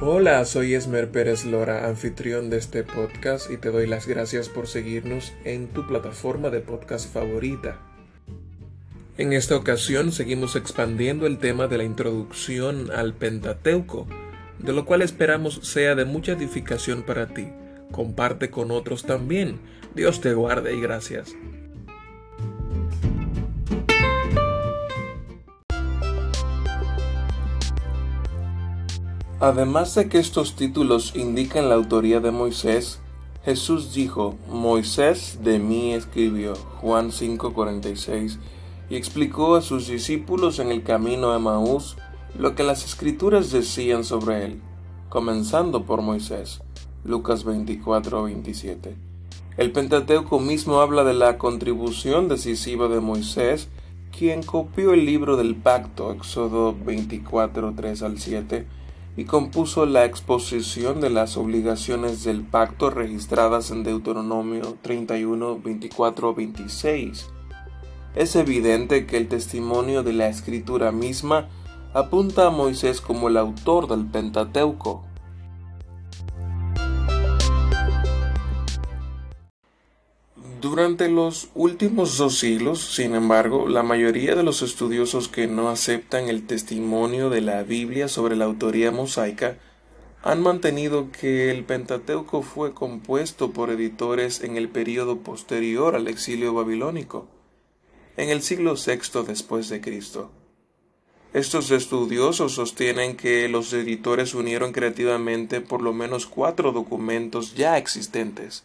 Hola, soy Esmer Pérez Lora, anfitrión de este podcast y te doy las gracias por seguirnos en tu plataforma de podcast favorita. En esta ocasión seguimos expandiendo el tema de la introducción al Pentateuco, de lo cual esperamos sea de mucha edificación para ti. Comparte con otros también. Dios te guarde y gracias. Además de que estos títulos indican la autoría de Moisés, Jesús dijo, Moisés de mí escribió, Juan 5:46, y explicó a sus discípulos en el camino a Maús lo que las escrituras decían sobre él, comenzando por Moisés. Lucas 24:27. El Pentateuco mismo habla de la contribución decisiva de Moisés, quien copió el libro del pacto, Éxodo 24:3 al 7, y compuso la exposición de las obligaciones del pacto registradas en Deuteronomio 31, 24, 26. Es evidente que el testimonio de la escritura misma apunta a Moisés como el autor del Pentateuco. Durante los últimos dos siglos, sin embargo, la mayoría de los estudiosos que no aceptan el testimonio de la Biblia sobre la autoría mosaica han mantenido que el Pentateuco fue compuesto por editores en el período posterior al exilio babilónico, en el siglo VI después de Cristo. Estos estudiosos sostienen que los editores unieron creativamente por lo menos cuatro documentos ya existentes